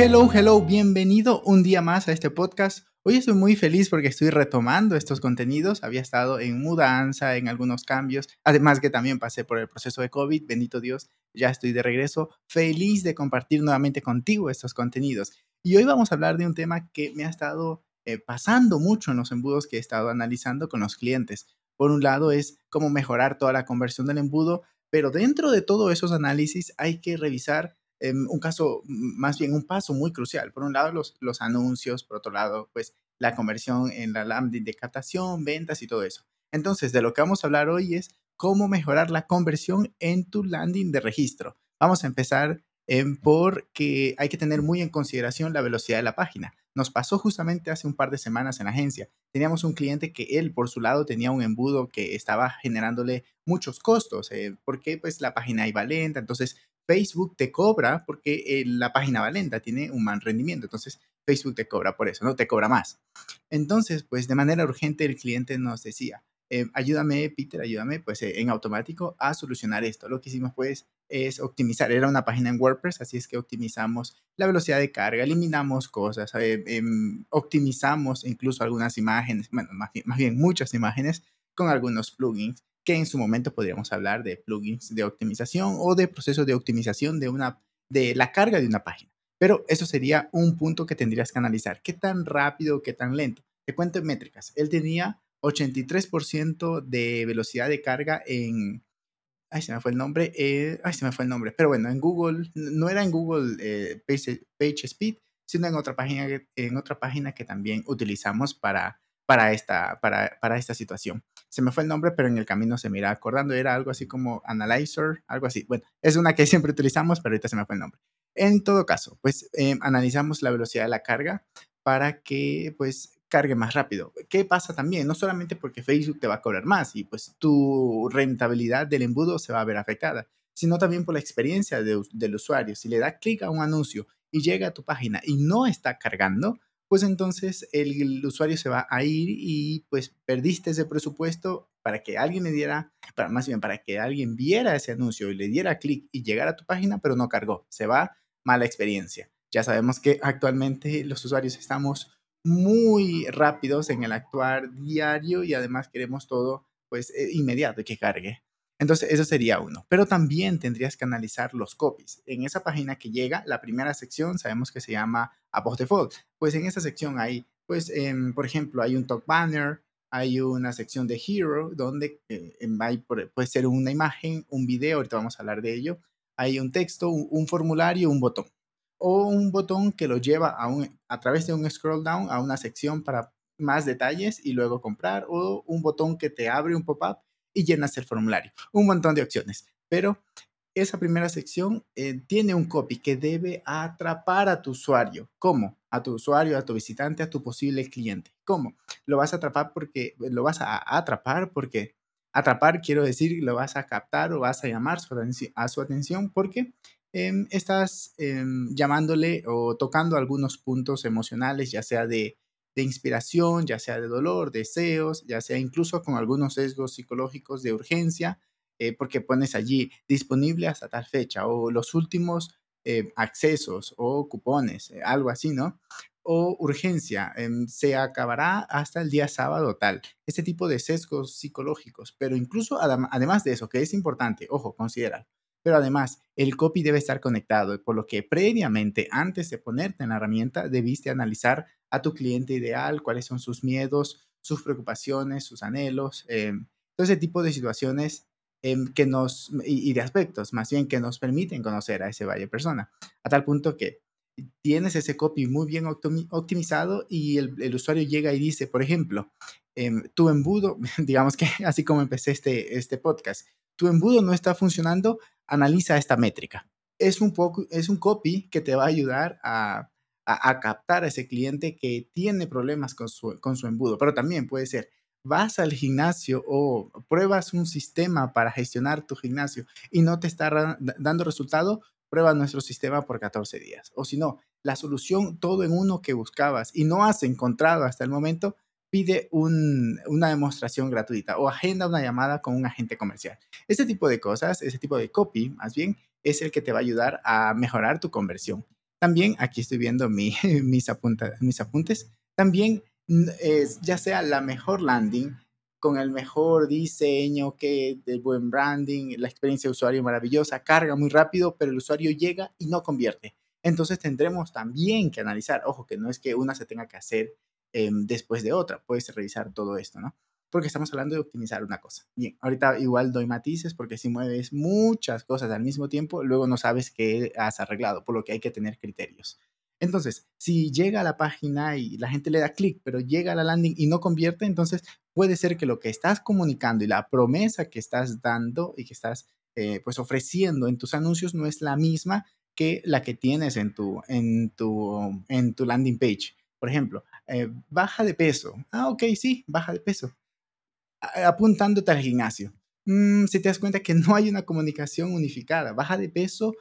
Hello, hello, bienvenido un día más a este podcast. Hoy estoy muy feliz porque estoy retomando estos contenidos. Había estado en mudanza, en algunos cambios. Además que también pasé por el proceso de COVID. Bendito Dios, ya estoy de regreso. Feliz de compartir nuevamente contigo estos contenidos. Y hoy vamos a hablar de un tema que me ha estado eh, pasando mucho en los embudos que he estado analizando con los clientes. Por un lado es cómo mejorar toda la conversión del embudo, pero dentro de todos esos análisis hay que revisar un caso, más bien un paso muy crucial. Por un lado, los, los anuncios, por otro lado, pues la conversión en la landing de captación, ventas y todo eso. Entonces, de lo que vamos a hablar hoy es cómo mejorar la conversión en tu landing de registro. Vamos a empezar porque hay que tener muy en consideración la velocidad de la página. Nos pasó justamente hace un par de semanas en la agencia. Teníamos un cliente que él, por su lado, tenía un embudo que estaba generándole muchos costos, eh, porque pues la página iba lenta, entonces Facebook te cobra porque eh, la página va lenta, tiene un mal rendimiento. Entonces, Facebook te cobra por eso, no te cobra más. Entonces, pues de manera urgente el cliente nos decía, eh, ayúdame, Peter, ayúdame, pues eh, en automático a solucionar esto. Lo que hicimos, pues, es optimizar. Era una página en WordPress, así es que optimizamos la velocidad de carga, eliminamos cosas, em, optimizamos incluso algunas imágenes, bueno, más bien muchas imágenes con algunos plugins que en su momento podríamos hablar de plugins de optimización o de proceso de optimización de, una, de la carga de una página. Pero eso sería un punto que tendrías que analizar. ¿Qué tan rápido, qué tan lento? Te cuento en métricas. Él tenía 83% de velocidad de carga en... Ay, se me fue el nombre. Eh, ay, se me fue el nombre. Pero bueno, en Google, no era en Google eh, Page, Speed, sino en otra página, en otra página que también utilizamos para para esta, para, para esta situación. Se me fue el nombre, pero en el camino se me irá acordando. Era algo así como Analyzer, algo así. Bueno, es una que siempre utilizamos, pero ahorita se me fue el nombre. En todo caso, pues em, analizamos la velocidad de la carga para que pues cargue más rápido. ¿Qué pasa también? No solamente porque Facebook te va a cobrar más y pues tu rentabilidad del embudo se va a ver afectada, sino también por la experiencia del usuario. Si le da clic a un anuncio y llega a tu página y no está cargando, pues entonces el, usuario se va a ir y pues perdiste ese presupuesto para que alguien le diera, para, más bien para que alguien viera ese anuncio y le diera clic y llegara a tu página, pero no cargó. Se va mala experiencia. Ya sabemos que actualmente los usuarios estamos muy rápidos en el actuar diario y además queremos todo pues eh, inmediato que cargue. Entonces, eso sería uno. Pero también tendrías que analizar los copies. En esa página que llega, la primera sección sabemos que se llama Above Default. Pues en esa sección hay, pues, em, por ejemplo, hay un top banner, hay una sección de Hero donde eh, em, puede ser una imagen, un video, ahorita vamos a hablar de ello. Hay un texto, un, formulario, un botón. O un botón que lo lleva a través de un scroll down a una sección para más detalles y luego comprar. O un botón que te abre un pop-up y llenas el formulario. Un montón de opciones. Pero esa primera sección eh, tiene un copy que debe atrapar a tu usuario. ¿Cómo? A tu usuario, a tu visitante, a tu posible cliente. ¿Cómo? Lo vas a atrapar porque lo vas a atrapar porque atrapar quiero decir lo vas a captar o vas a llamar a su atención porque em, estás em, llamándole o tocando algunos puntos emocionales, ya sea de de inspiración, ya sea de dolor, deseos, ya sea incluso con algunos sesgos psicológicos de urgencia, eh, porque pones allí disponible hasta tal fecha o los últimos eh, accesos o cupones, eh, algo así, ¿no? O urgencia, em, se acabará hasta el día sábado tal. Este tipo de sesgos psicológicos, pero incluso además de eso, que es importante, ojo, considera, pero además el copy debe estar conectado, por lo que previamente, antes de ponerte en la herramienta, debiste analizar a tu cliente ideal, cuáles son sus miedos, sus preocupaciones, sus anhelos, eh, todo ese tipo de situaciones em, que nos, y, de aspectos más bien que nos permiten conocer a ese valle persona, a tal punto que tienes ese copy muy bien optimizado y el, usuario llega y dice, por ejemplo, em, tu embudo, digamos que así como empecé este, este podcast, tu embudo no está funcionando, analiza esta métrica. Es un, poco, es un copy que te va a ayudar a, a, captar a ese cliente que tiene problemas con su, con su embudo, pero también puede ser, vas al gimnasio o pruebas un sistema para gestionar tu gimnasio y no te está dando resultado, prueba nuestro sistema por 14 días. O si no, la solución todo en uno que buscabas y no has encontrado hasta el momento, pide una demostración gratuita o agenda una llamada con un agente comercial. Este tipo de cosas, ese tipo de copy, más bien, es el que te va a ayudar a mejorar tu conversión. También, aquí estoy viendo mis, mis apuntes, también es, ya sea la mejor landing, con el mejor diseño, que de buen branding, la experiencia de usuario maravillosa, carga muy rápido, pero el usuario llega y no convierte. Entonces tendremos también que analizar, ojo, que no es que una se tenga que hacer em, después de otra, puedes revisar todo esto, ¿no? Porque estamos hablando de optimizar una cosa. Bien, ahorita igual doy matices porque si mueves muchas cosas al mismo tiempo, luego no sabes qué has arreglado, por lo que hay que tener criterios. Entonces, si llega a la página y la gente le da clic, pero llega a la landing y no convierte, entonces puede ser que lo que estás comunicando y la promesa que estás dando y que estás eh, pues ofreciendo en tus anuncios no es la misma que la que tienes en tu, en tu, en tu landing page. Por ejemplo, eh, baja de peso. Ah, ok, sí, baja de peso. Apuntándote al gimnasio. Mm, si te das cuenta que no hay una comunicación unificada. Baja de peso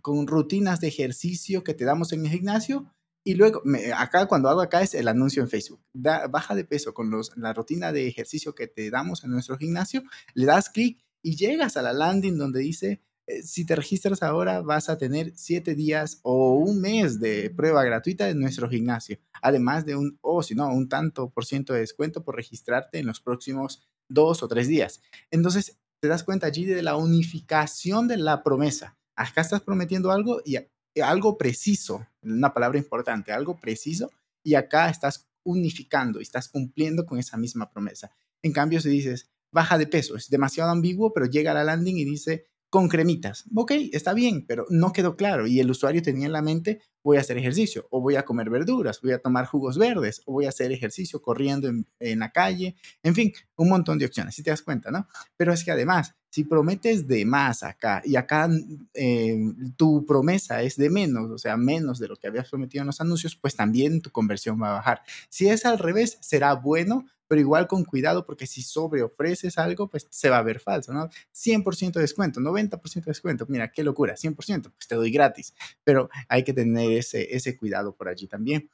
con rutinas de ejercicio que te damos en el gimnasio. Y luego, acá cuando hago acá es el anuncio en Facebook. baja de peso con los, la rutina de ejercicio que te damos en nuestro gimnasio. Le das clic y llegas a la landing donde dice, si te registras ahora vas a tener siete días o un mes de prueba gratuita en nuestro gimnasio. Además de un, o si no, un tanto por ciento de descuento por registrarte en los próximos dos o tres días. Entonces, te das cuenta allí de la unificación de la promesa acá estás prometiendo algo y algo preciso, una palabra importante, algo preciso, y acá estás unificando y estás cumpliendo con esa misma promesa. En cambio, si dices, baja de peso, es demasiado ambiguo, pero llega a la landing y dice, con cremitas. Ok, está bien, pero no quedó claro y el usuario tenía en la mente, voy a hacer ejercicio, o voy a comer verduras, voy a tomar jugos verdes, o voy a hacer ejercicio corriendo en, en la calle, en fin, un montón de opciones, si te das cuenta, ¿no? Pero es que además, si prometes de más acá y acá eh, tu promesa es de menos, o sea, menos de lo que habías prometido en los anuncios, pues también tu conversión va a bajar. Si es al revés, será bueno, pero igual con cuidado porque si sobre ofreces algo, pues se va a ver falso, ¿no? 100% de descuento, 90% de descuento, mira, qué locura, 100%, pues te doy gratis, pero hay que tener ese, cuidado por allí también.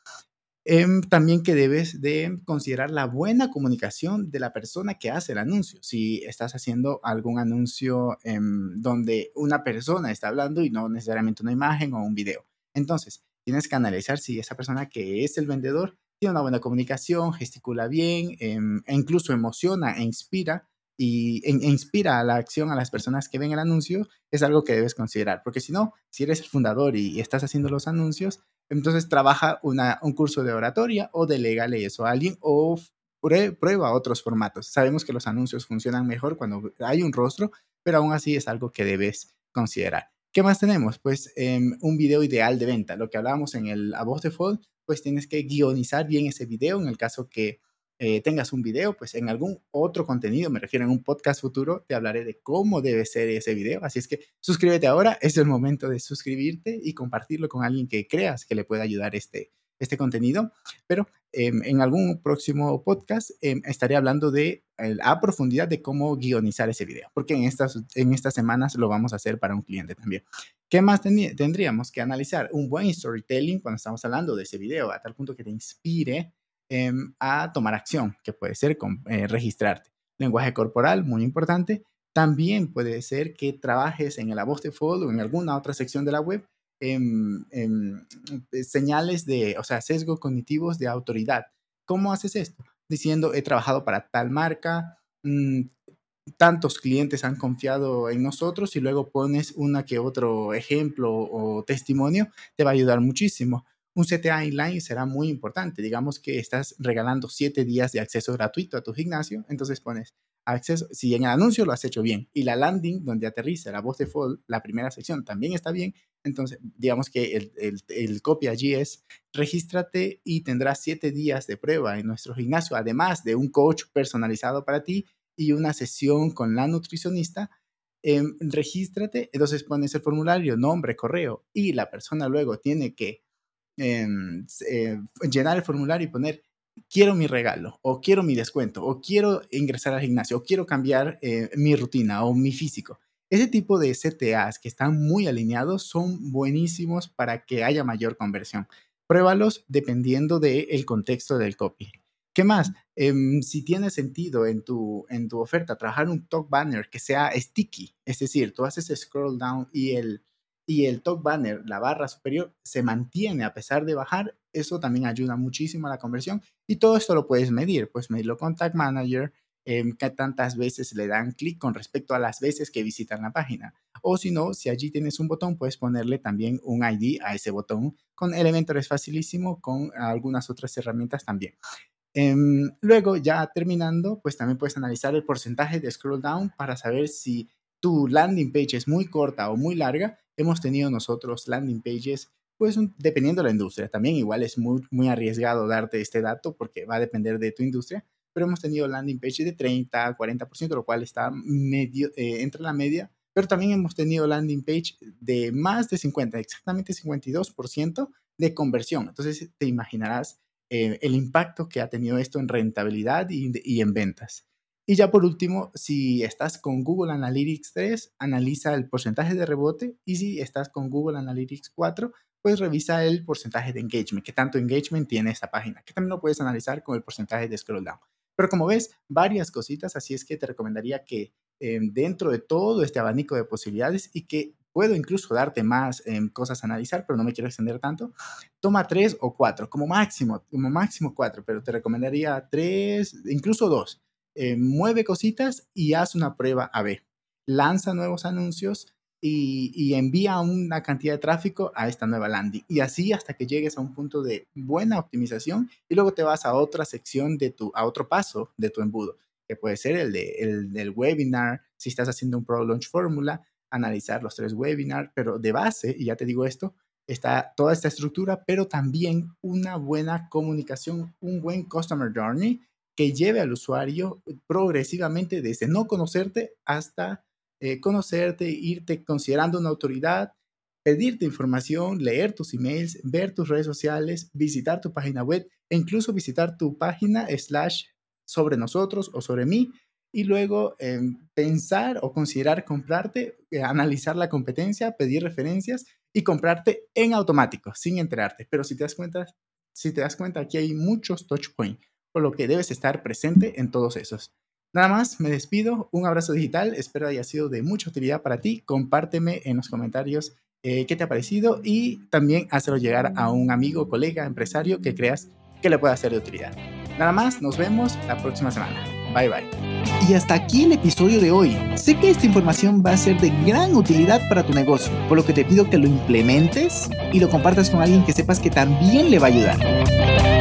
Em, también que debes de considerar la buena comunicación de la persona que hace el anuncio. Si estás haciendo algún anuncio em, donde una persona está hablando y no necesariamente una imagen o un video. Entonces, tienes que analizar si esa persona que es el vendedor tiene una buena comunicación, gesticula bien em, e incluso emociona e inspira y e inspira a la acción a las personas que ven el anuncio, es algo que debes considerar. Porque si no, si eres el fundador y estás haciendo los anuncios, entonces trabaja un curso de oratoria o delegale eso a alguien o prueba otros formatos. Sabemos que los anuncios funcionan mejor cuando hay un rostro, pero aún así es algo que debes considerar. ¿Qué más tenemos? Pues em, un video ideal de venta. Lo que hablábamos en el A Voz Default, pues tienes que guionizar bien ese video en el caso que eh, tengas un video, pues en algún otro contenido, me refiero en un podcast futuro, te hablaré de cómo debe ser ese video. Así es que suscríbete ahora, es el momento de suscribirte y compartirlo con alguien que creas que le pueda ayudar este, este contenido. Pero em, en algún próximo podcast em, estaré hablando de a profundidad de cómo guionizar ese video, porque en estas, en estas semanas lo vamos a hacer para un cliente también. ¿Qué más tendríamos que analizar? Un buen storytelling cuando estamos hablando de ese video, a tal punto que te inspire Em, a tomar acción, que puede ser con, eh, registrarte. Lenguaje corporal, muy importante. También puede ser que trabajes en el voz de o en alguna otra sección de la web en, eh, señales de, o sea, sesgos cognitivos de autoridad. ¿Cómo haces esto? Diciendo, he trabajado para tal marca, mm, tantos clientes han confiado en nosotros y luego pones una que otro ejemplo o testimonio, te va a ayudar muchísimo un CTA inline será muy importante. Digamos que estás regalando siete días de acceso gratuito a tu gimnasio, entonces pones acceso, si en el anuncio lo has hecho bien y la landing donde aterriza la voz de default, la primera sección también está bien, entonces digamos que el, el, el copy allí es regístrate y tendrás siete días de prueba en nuestro gimnasio, además de un coach personalizado para ti y una sesión con la nutricionista. Eh, regístrate, entonces pones el formulario, nombre, correo y la persona luego tiene que Em, eh, llenar el formulario y poner quiero mi regalo, o quiero mi descuento, o quiero ingresar al gimnasio, o quiero cambiar eh, mi rutina o mi físico. Ese tipo de CTAs que están muy alineados son buenísimos para que haya mayor conversión. Pruébalos dependiendo del contexto del copy. ¿Qué más? Em, si tiene sentido en tu, en tu oferta trabajar un talk banner que sea sticky, es decir, tú haces scroll down y el, y el talk banner, la barra superior, se mantiene a pesar de bajar, eso también ayuda muchísimo a la conversión y todo esto lo puedes medir, pues medirlo con Tag Manager, eh, tantas veces le dan clic con respecto a las veces que visitan la página. O si no, si allí tienes un botón, puedes ponerle también un ID a ese botón. Con Elementor es facilísimo, con algunas otras herramientas también. Em, luego, ya terminando, pues también puedes analizar el porcentaje de scroll down para saber si tu landing page es muy corta o muy larga. Hemos tenido nosotros landing pages, pues dependiendo de la industria. También igual es muy, muy arriesgado darte este dato porque va a depender de tu industria, pero hemos tenido landing pages de 30, 40%, lo cual está medio, eh, entre la media. Pero también hemos tenido landing page de más de 50, exactamente 52% de conversión. Entonces te imaginarás eh, el impacto que ha tenido esto en rentabilidad y, en ventas. Y ya por último, si estás con Google Analytics 3, analiza el porcentaje de rebote y si estás con Google Analytics 4, pues revisa el porcentaje de engagement, qué tanto engagement tiene esta página, que también lo puedes analizar con el porcentaje de scroll down. Pero como ves, varias cositas, así es que te recomendaría que eh, dentro de todo este abanico de posibilidades y que puedo incluso darte más em, cosas a analizar, pero no me quiero extender tanto. Toma tres o cuatro, como máximo, como máximo cuatro, pero te recomendaría tres, incluso dos. Eh, mueve cositas y haz una prueba A-B. Lanza nuevos anuncios y, envía una cantidad de tráfico a esta nueva landing. Y así hasta que llegues a un punto de buena optimización y luego te vas a otra sección de tu, a otro paso de tu embudo, que puede ser el, de, el del webinar, si estás haciendo un Pro Launch Fórmula, analizar los tres webinars, pero de base, y ya te digo esto, está toda esta estructura, pero también una buena comunicación, un buen customer journey que lleve al usuario progresivamente desde no conocerte hasta eh, conocerte, irte considerando una autoridad, pedirte información, leer tus emails, ver tus redes sociales, visitar tu página web e incluso visitar tu página slash sobre nosotros o sobre mí y luego em, pensar o considerar comprarte, eh, analizar la competencia, pedir referencias y comprarte en automático, sin enterarte. Pero si te das cuenta, si te das cuenta, aquí hay muchos touch points, por lo que debes estar presente en todos esos. Nada más, me despido, un abrazo digital, espero haya sido de mucha utilidad para ti, compárteme en los comentarios eh, qué te ha parecido y también hazlo llegar a un amigo, colega, empresario que creas que le pueda ser de utilidad. Nada más, nos vemos la próxima semana. Bye bye. Y hasta aquí el episodio de hoy. Sé que esta información va a ser de gran utilidad para tu negocio, por lo que te pido que lo implementes y lo compartas con alguien que sepas que también le va a ayudar.